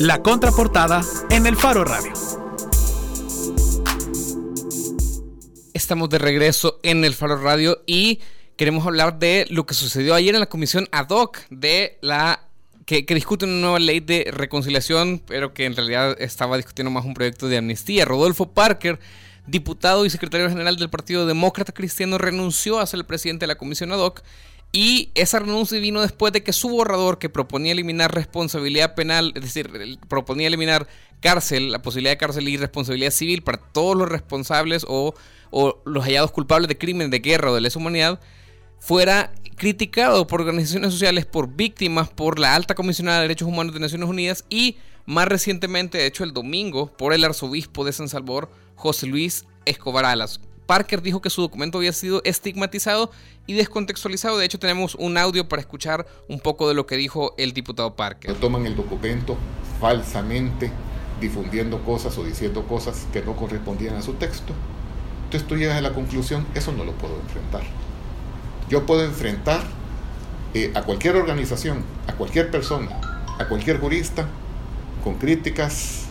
La contraportada en el Faro Radio. Estamos de regreso en el Faro Radio y queremos hablar de lo que sucedió ayer en la comisión ad hoc de la que, discute una nueva ley de reconciliación, pero que en realidad estaba discutiendo más un proyecto de amnistía. Rodolfo Parker, diputado y secretario general del Partido Demócrata Cristiano, renunció a ser el presidente de la comisión ad hoc y esa renuncia vino después de que su borrador, que proponía eliminar responsabilidad penal, es decir, proponía eliminar cárcel, la posibilidad de cárcel y responsabilidad civil para todos los responsables o, los hallados culpables de crimen de guerra o de lesa humanidad, fuera criticado por organizaciones sociales, por víctimas, por la alta comisionada de derechos humanos de Naciones Unidas y más recientemente, de hecho el domingo, por el arzobispo de San Salvador, José Luis Escobar Alas. Parker dijo que su documento había sido estigmatizado y descontextualizado. De hecho, tenemos un audio para escuchar un poco de lo que dijo el diputado Parker. Toman el documento falsamente, difundiendo cosas o diciendo cosas que no correspondían a su texto. Entonces tú llegas a la conclusión, eso no lo puedo enfrentar. Yo puedo enfrentar eh, a cualquier organización, a cualquier persona, a cualquier jurista, con críticas,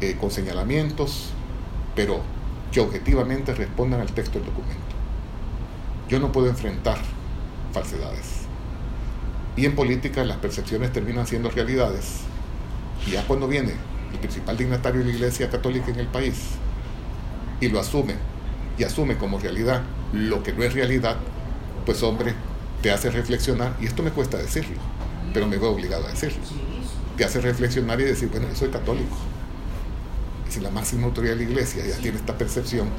eh, con señalamientos, pero que objetivamente respondan al texto del documento. Yo no puedo enfrentar falsedades. Y en política las percepciones terminan siendo realidades. Y ya cuando viene el principal dignatario de la Iglesia Católica en el país y lo asume, y asume como realidad lo que no es realidad, pues hombre, te hace reflexionar, y esto me cuesta decirlo, pero me veo obligado a decirlo. Te hace reflexionar y decir, bueno, yo soy católico si la máxima autoridad de la iglesia ya tiene esta percepción,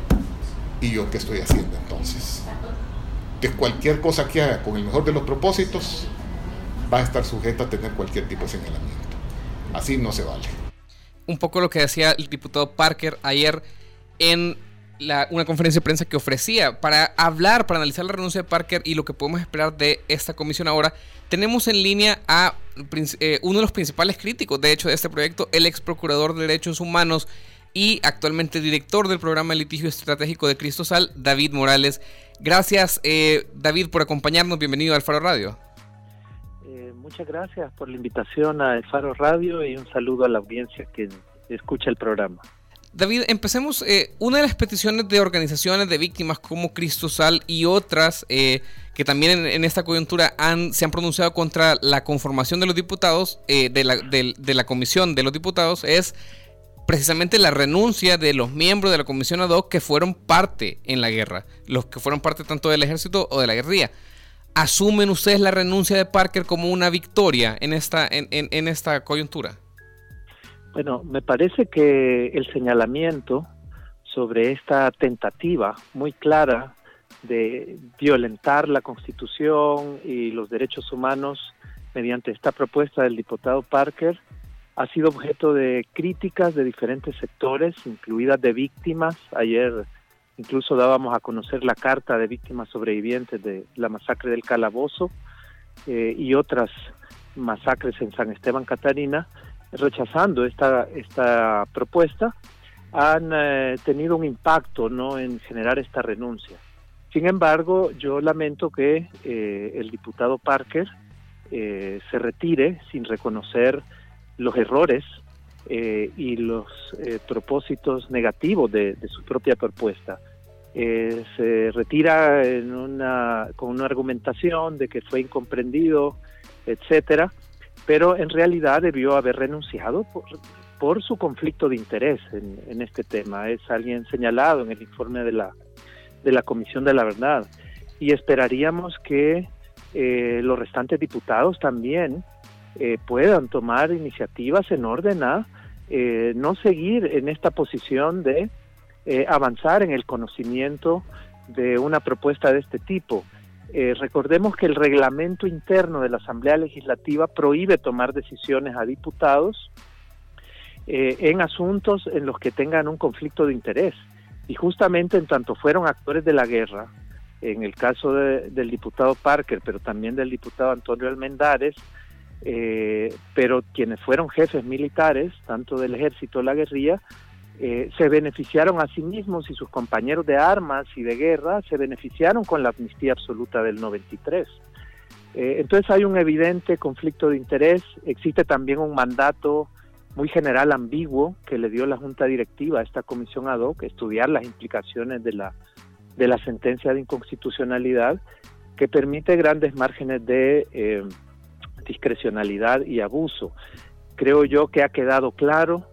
¿y yo qué estoy haciendo entonces? Que cualquier cosa que haga con el mejor de los propósitos va a estar sujeta a tener cualquier tipo de señalamiento. Así no se vale. Un poco lo que decía el diputado Parker ayer en una conferencia de prensa que ofrecía para hablar, para analizar la renuncia de Parker y lo que podemos esperar de esta comisión ahora. Tenemos en línea a eh, uno de los principales críticos, de hecho, de este proyecto, el ex procurador de derechos humanos y actualmente director del programa de litigio estratégico de Cristosal, David Morales. Gracias, eh, David, por acompañarnos. Bienvenido al Faro Radio. Eh, muchas gracias por la invitación a El Faro Radio y un saludo a la audiencia que escucha el programa. David, empecemos. Eh, una de las peticiones de organizaciones de víctimas como Cristosal y otras eh, que también en, esta coyuntura han, se han pronunciado contra la conformación de los diputados, eh, de, la, de, la comisión de los diputados, es precisamente la renuncia de los miembros de la comisión ad hoc que fueron parte en la guerra, los que fueron parte tanto del ejército o de la guerrilla. ¿Asumen ustedes la renuncia de Parker como una victoria en esta, en, en esta coyuntura? Bueno, me parece que el señalamiento sobre esta tentativa muy clara de violentar la Constitución y los derechos humanos mediante esta propuesta del diputado Parker ha sido objeto de críticas de diferentes sectores, incluidas de víctimas. Ayer incluso dábamos a conocer la carta de víctimas sobrevivientes de la masacre del Calabozo eh, y otras masacres en San Esteban Catarina, rechazando esta, esta propuesta, han eh, tenido un impacto ¿no? en generar esta renuncia. Sin embargo, yo lamento que eh, el diputado Parker eh, se retire sin reconocer los errores y los propósitos negativos de, de, su propia propuesta. se retira en una, con una argumentación de que fue incomprendido, etcétera, pero en realidad debió haber renunciado por, su conflicto de interés en, este tema. Es alguien señalado en el informe de la, de la Comisión de la Verdad. Y esperaríamos que eh, los restantes diputados también eh, puedan tomar iniciativas en orden a eh, no seguir en esta posición de avanzar en el conocimiento de una propuesta de este tipo. Eh, recordemos que el reglamento interno de la Asamblea Legislativa prohíbe tomar decisiones a diputados eh, en asuntos en los que tengan un conflicto de interés. Y justamente en tanto fueron actores de la guerra, en el caso del diputado Parker, pero también del diputado Antonio Almendares, eh, pero quienes fueron jefes militares, tanto del ejército la guerrilla, eh, se beneficiaron a sí mismos y sus compañeros de armas y de guerra se beneficiaron con la amnistía absoluta del 93. Eh, entonces hay un evidente conflicto de interés, existe también un mandato muy general ambiguo que le dio la Junta Directiva a esta comisión ad hoc, estudiar las implicaciones de la, de la sentencia de inconstitucionalidad, que permite grandes márgenes de eh, discrecionalidad y abuso. Creo yo que ha quedado claro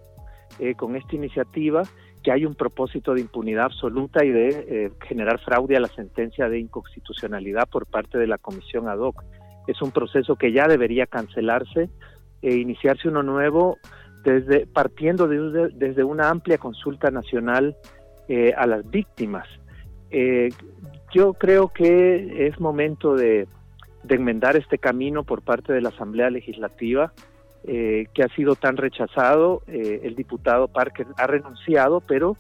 eh, con esta iniciativa que hay un propósito de impunidad absoluta y de eh, generar fraude a la sentencia de inconstitucionalidad por parte de la comisión ad hoc. Es un proceso que ya debería cancelarse e iniciarse uno nuevo desde partiendo de, desde una amplia consulta nacional eh, a las víctimas. Yo creo que es momento de, enmendar este camino por parte de la Asamblea Legislativa eh, que ha sido tan rechazado. el diputado Parker ha renunciado, pero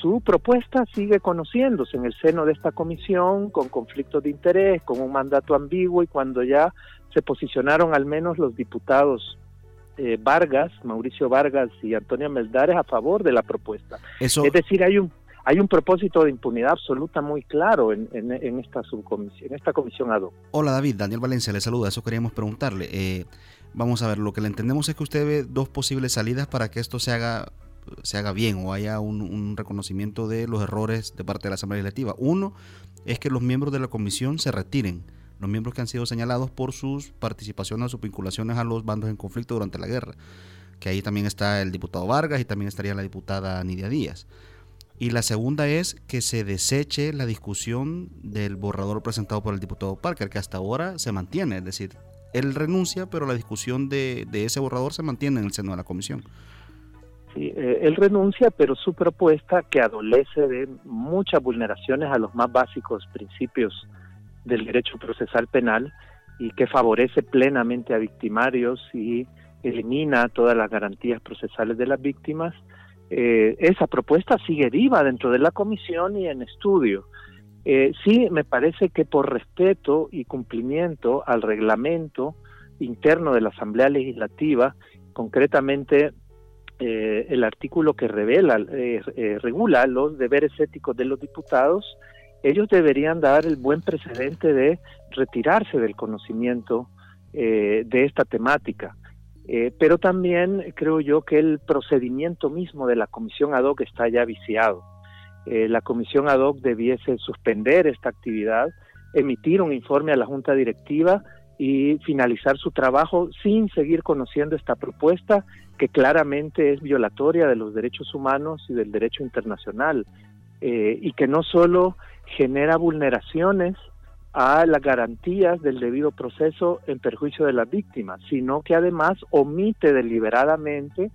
su propuesta sigue conociéndose en el seno de esta comisión con conflictos de interés, con un mandato ambiguo y cuando ya se posicionaron al menos los diputados eh, Vargas, Mauricio Vargas y Antonio Meldares a favor de la propuesta. Es decir, hay un hay un propósito de impunidad absoluta muy claro en, esta subcomisión, en esta comisión ad hoc. Hola David, Daniel Valencia le saluda, eso queríamos preguntarle. Eh, vamos a ver, lo que le entendemos es que usted ve dos posibles salidas para que esto se haga se haga bien o haya un, un reconocimiento de los errores de parte de la Asamblea Legislativa. Uno es que los miembros de la comisión se retiren los miembros que han sido señalados por sus participaciones o sus vinculaciones a los bandos en conflicto durante la guerra, que ahí también está el diputado Vargas y también estaría la diputada Nidia Díaz. Y la segunda es que se deseche la discusión del borrador presentado por el diputado Parker, que hasta ahora se mantiene, es decir, él renuncia, pero la discusión de, ese borrador se mantiene en el seno de la comisión. Sí, eh, él renuncia, pero su propuesta, que adolece de muchas vulneraciones a los más básicos principios del derecho procesal penal y que favorece plenamente a victimarios y elimina todas las garantías procesales de las víctimas, eh, esa propuesta sigue viva dentro de la comisión y en estudio. Eh, sí, me parece que por respeto y cumplimiento al reglamento interno de la Asamblea Legislativa, concretamente eh, el artículo que revela, regula los deberes éticos de los diputados, ellos deberían dar el buen precedente de retirarse del conocimiento eh, de esta temática. Eh, pero también creo yo que el procedimiento mismo de la comisión ad hoc está ya viciado. Eh, la comisión ad hoc debiese suspender esta actividad, emitir un informe a la junta directiva y finalizar su trabajo sin seguir conociendo esta propuesta que claramente es violatoria de los derechos humanos y del derecho internacional y que no solo genera vulneraciones a las garantías del debido proceso en perjuicio de las víctimas, sino que además omite deliberadamente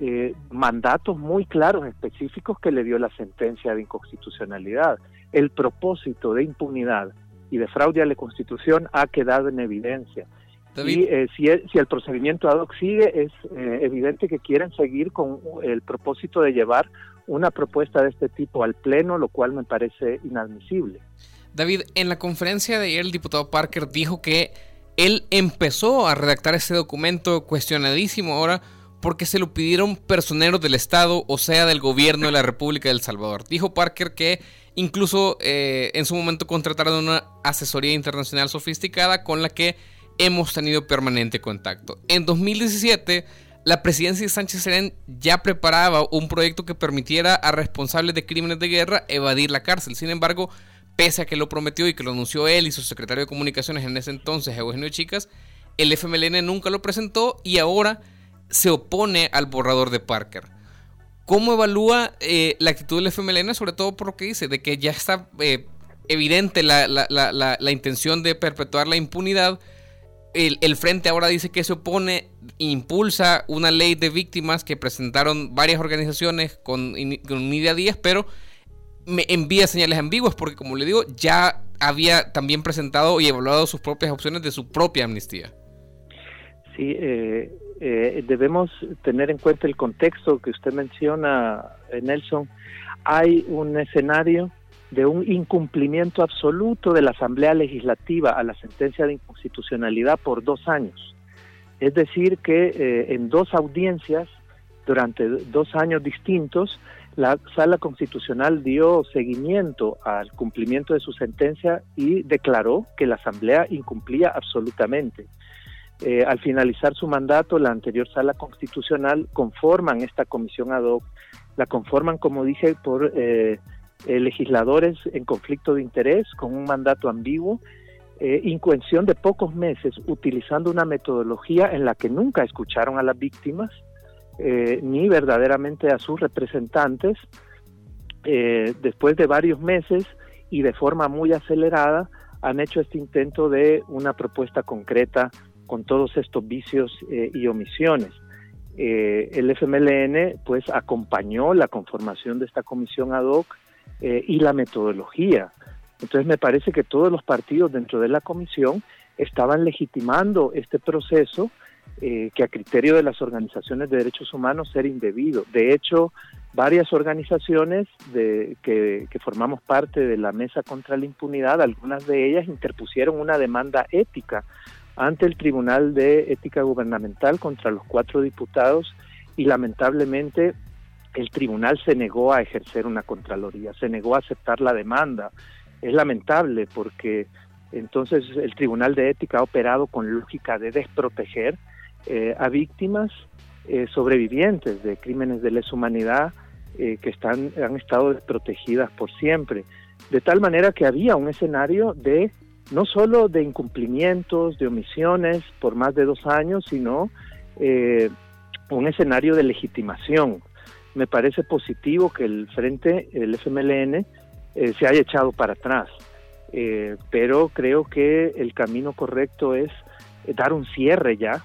eh, mandatos muy claros, específicos que le dio la sentencia de inconstitucionalidad. El propósito de impunidad y de fraude a la Constitución ha quedado en evidencia. Y eh, si, el, si, el procedimiento ad hoc sigue, es eh, evidente que quieren seguir con el propósito de llevar una propuesta de este tipo al Pleno, lo cual me parece inadmisible. David, en la conferencia de ayer el diputado Parker dijo que él empezó a redactar este documento cuestionadísimo ahora porque se lo pidieron personeros del Estado, o sea, del gobierno de la República del Salvador. Dijo Parker que incluso eh, en su momento contrataron una asesoría internacional sofisticada con la que hemos tenido permanente contacto. En 2017 la presidencia de Sánchez Serén ya preparaba un proyecto que permitiera a responsables de crímenes de guerra evadir la cárcel. Sin embargo, pese a que lo prometió y que lo anunció él y su secretario de comunicaciones en ese entonces, Eugenio Chicas, el FMLN nunca lo presentó y ahora se opone al borrador de Parker. ¿Cómo evalúa eh, la actitud del FMLN, sobre todo por lo que dice, de que ya está eh, evidente la, la intención de perpetuar la impunidad? el, Frente ahora dice que se opone, impulsa una ley de víctimas que presentaron varias organizaciones con, con Nidia Díaz, pero me envía señales ambiguas porque, como le digo, ya había también presentado y evaluado sus propias opciones de su propia amnistía. Sí, eh, eh, debemos tener en cuenta el contexto que usted menciona, eh, Nelson. Hay un escenario de un incumplimiento absoluto de la Asamblea Legislativa a la sentencia de inconstitucionalidad por dos años. Es decir, que eh, en dos audiencias, durante dos años distintos, la sala constitucional dio seguimiento al cumplimiento de su sentencia y declaró que la Asamblea incumplía absolutamente. Eh, al finalizar su mandato, la anterior sala constitucional conforman esta comisión ad hoc, la conforman, como dije, por eh, eh, legisladores en conflicto de interés, con un mandato ambiguo, cuestión de pocos meses, utilizando una metodología en la que nunca escucharon a las víctimas, ni verdaderamente a sus representantes, después de varios meses y de forma muy acelerada, han hecho este intento de una propuesta concreta con todos estos vicios eh, y omisiones. Eh, el FMLN pues acompañó la conformación de esta comisión ad hoc eh, y la metodología. Entonces me parece que todos los partidos dentro de la comisión estaban legitimando este proceso que a criterio de las organizaciones de derechos humanos era indebido. De hecho, varias organizaciones de, que, que formamos parte de la Mesa contra la Impunidad, algunas de ellas interpusieron una demanda ética ante el Tribunal de Ética Gubernamental contra los cuatro diputados y lamentablemente el tribunal se negó a ejercer una Contraloría, se negó a aceptar la demanda. Es lamentable porque entonces el Tribunal de Ética ha operado con lógica de desproteger eh, a víctimas eh, sobrevivientes de crímenes de lesa humanidad eh, que están, han estado desprotegidas por siempre. De tal manera que había un escenario de no solo de incumplimientos, de omisiones por más de dos años, sino eh, un escenario de legitimación. Me parece positivo que el frente, el FMLN, eh, se haya echado para atrás, eh, pero creo que el camino correcto es dar un cierre ya,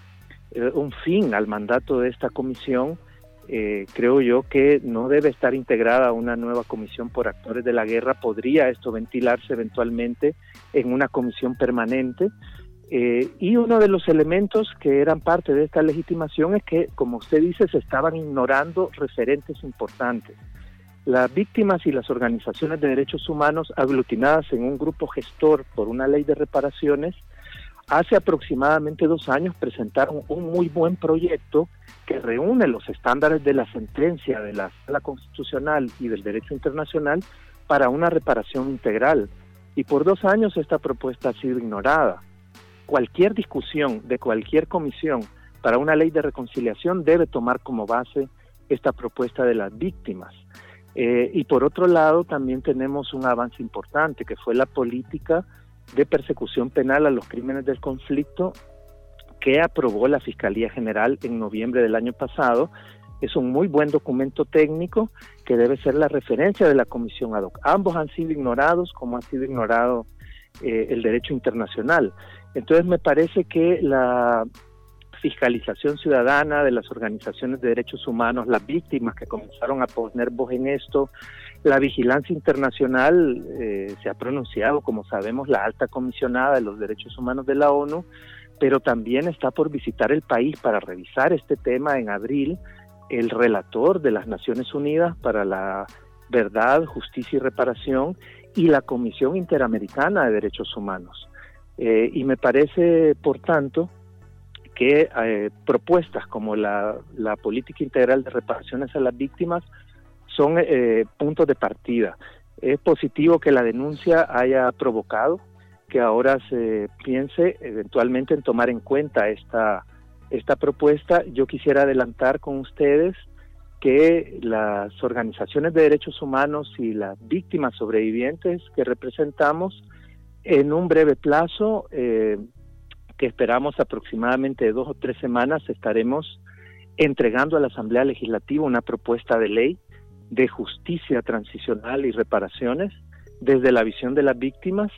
un fin al mandato de esta comisión eh, creo yo que no debe estar integrada una nueva comisión por actores de la guerra. Podría esto ventilarse eventualmente en una comisión permanente. Eh, y uno de los elementos que eran parte de esta legitimación es que, como usted dice, se estaban ignorando referentes importantes. Las víctimas y las organizaciones de derechos humanos aglutinadas en un grupo gestor por una ley de reparaciones hace aproximadamente dos años presentaron un muy buen proyecto que reúne los estándares de la sentencia de la Sala Constitucional y del derecho internacional para una reparación integral. Y por dos años esta propuesta ha sido ignorada. Cualquier discusión de cualquier comisión para una ley de reconciliación debe tomar como base esta propuesta de las víctimas. Eh, y por otro lado, también tenemos un avance importante, que fue la política de persecución penal a los crímenes del conflicto que aprobó la Fiscalía General en noviembre del año pasado. Es un muy buen documento técnico que debe ser la referencia de la Comisión ad hoc. Ambos han sido ignorados como ha sido ignorado eh, el derecho internacional. Entonces me parece que la fiscalización ciudadana de las organizaciones de derechos humanos, las víctimas que comenzaron a poner voz en esto, la vigilancia internacional eh, se ha pronunciado, como sabemos, la alta comisionada de los derechos humanos de la ONU, pero también está por visitar el país para revisar este tema en abril el relator de las Naciones Unidas para la Verdad, Justicia y Reparación y la Comisión Interamericana de Derechos Humanos. Eh, y me parece, por tanto, que eh, propuestas como la, la política integral de reparaciones a las víctimas son eh, puntos de partida. Es positivo que la denuncia haya provocado que ahora se piense eventualmente en tomar en cuenta esta, esta propuesta. Yo quisiera adelantar con ustedes que las organizaciones de derechos humanos y las víctimas sobrevivientes que representamos, en un breve plazo, eh, que esperamos aproximadamente dos o tres semanas, estaremos entregando a la Asamblea Legislativa una propuesta de ley de justicia transicional y reparaciones desde la visión de las víctimas,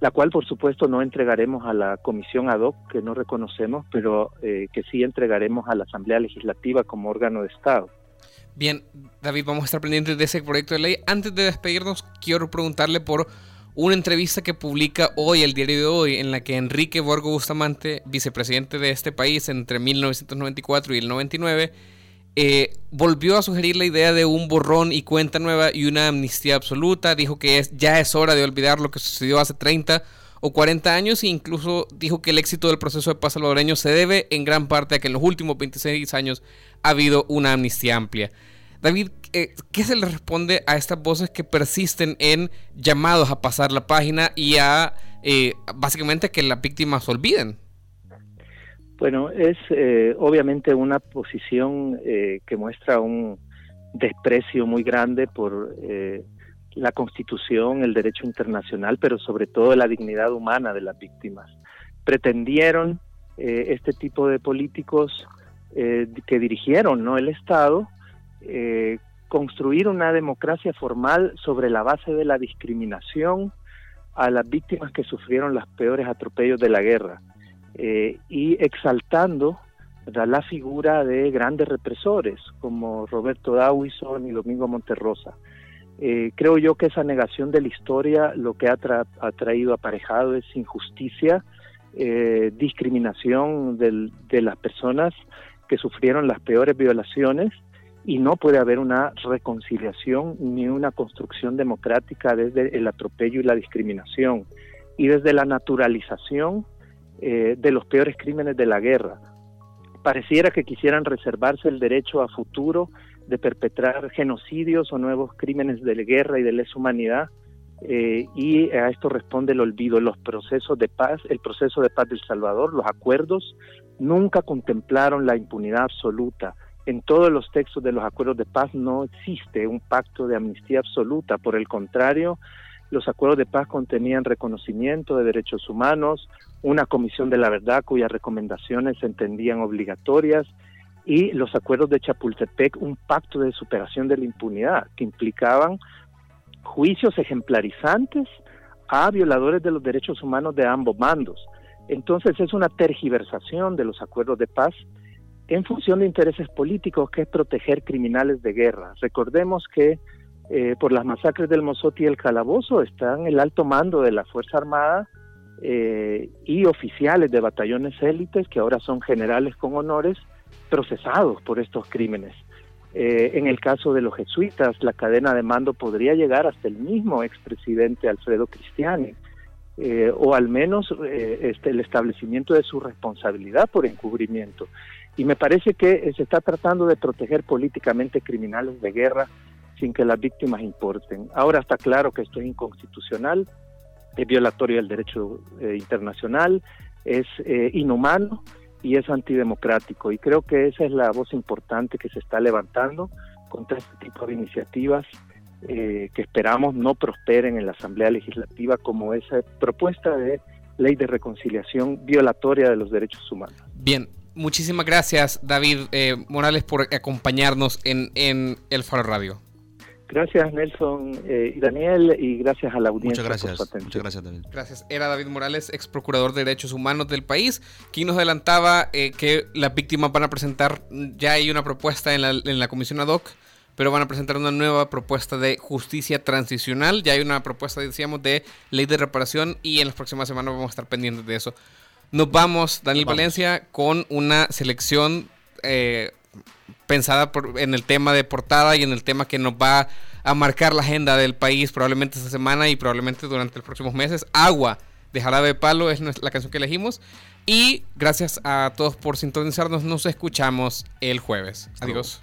la cual por supuesto no entregaremos a la comisión ad hoc, que no reconocemos, pero eh, que sí entregaremos a la Asamblea Legislativa como órgano de Estado. Bien, David, vamos a estar pendientes de ese proyecto de ley. Antes de despedirnos, quiero preguntarle por una entrevista que publica hoy el diario de hoy, en la que Enrique Borgo Bustamante, vicepresidente de este país entre 1994 y el 99, eh, volvió a sugerir la idea de un borrón y cuenta nueva y una amnistía absoluta. Dijo que es, ya es hora de olvidar lo que sucedió hace 30 o 40 años e incluso dijo que el éxito del proceso de paz salvadoreño se debe en gran parte a que en los últimos 26 años ha habido una amnistía amplia. David, eh, ¿qué se le responde a estas voces que persisten en llamados a pasar la página y a eh, básicamente que las víctimas olviden? Bueno, es eh, obviamente una posición que muestra un desprecio muy grande por la Constitución, el derecho internacional, pero sobre todo la dignidad humana de las víctimas. Pretendieron este tipo de políticos que dirigieron no el Estado eh, construir una democracia formal sobre la base de la discriminación a las víctimas que sufrieron los peores atropellos de la guerra eh, y exaltando la figura de grandes represores como Roberto Dawison y Domingo Monterrosa. Eh, creo yo que esa negación de la historia lo que ha, traído aparejado es injusticia, eh, discriminación de las personas que sufrieron las peores violaciones y no puede haber una reconciliación ni una construcción democrática desde el atropello y la discriminación y desde la naturalización eh, de los peores crímenes de la guerra. Pareciera que quisieran reservarse el derecho a futuro de perpetrar genocidios o nuevos crímenes de guerra y de lesa humanidad eh, y a esto responde el olvido. Los procesos de paz, el proceso de paz del Salvador, los acuerdos, nunca contemplaron la impunidad absoluta en todos los textos de los acuerdos de paz no existe un pacto de amnistía absoluta, por el contrario, los acuerdos de paz contenían reconocimiento de derechos humanos, una comisión de la verdad cuyas recomendaciones se entendían obligatorias y los acuerdos de Chapultepec, un pacto de superación de la impunidad que implicaban juicios ejemplarizantes a violadores de los derechos humanos de ambos bandos. Entonces es una tergiversación de los acuerdos de paz en función de intereses políticos, que es proteger criminales de guerra. Recordemos que eh, por las masacres del Mozote y el Calabozo están el alto mando de la Fuerza Armada eh, y oficiales de batallones élites, que ahora son generales con honores, procesados por estos crímenes. Eh, en el caso de los jesuitas, la cadena de mando podría llegar hasta el mismo expresidente Alfredo Cristiani, o al menos este, el establecimiento de su responsabilidad por encubrimiento. Y me parece que se está tratando de proteger políticamente criminales de guerra sin que las víctimas importen. Ahora está claro que esto es inconstitucional, es violatorio del derecho eh, internacional, es eh, inhumano y es antidemocrático. Y creo que esa es la voz importante que se está levantando contra este tipo de iniciativas eh, que esperamos no prosperen en la Asamblea Legislativa como esa propuesta de ley de reconciliación violatoria de los derechos humanos. Bien, muchísimas gracias, David eh, Morales, por acompañarnos en, El Faro Radio. Gracias, Nelson eh, y Daniel, y gracias a la audiencia. Muchas gracias. Muchas gracias, David. Gracias. Era David Morales, ex procurador de Derechos Humanos del país, quien nos adelantaba eh, que las víctimas van a presentar, ya hay una propuesta en la, en la comisión ad hoc pero van a presentar una nueva propuesta de justicia transicional. Ya hay una propuesta, decíamos, de ley de reparación y en las próximas semanas vamos a estar pendientes de eso. Nos vamos, Daniel Valencia, con una selección eh, pensada en el tema de portada y en el tema que nos va a marcar la agenda del país probablemente esta semana y probablemente durante los próximos meses. Agua de Jarabe de Palo es la canción que elegimos. Y gracias a todos por sintonizarnos. Nos escuchamos el jueves. Adiós.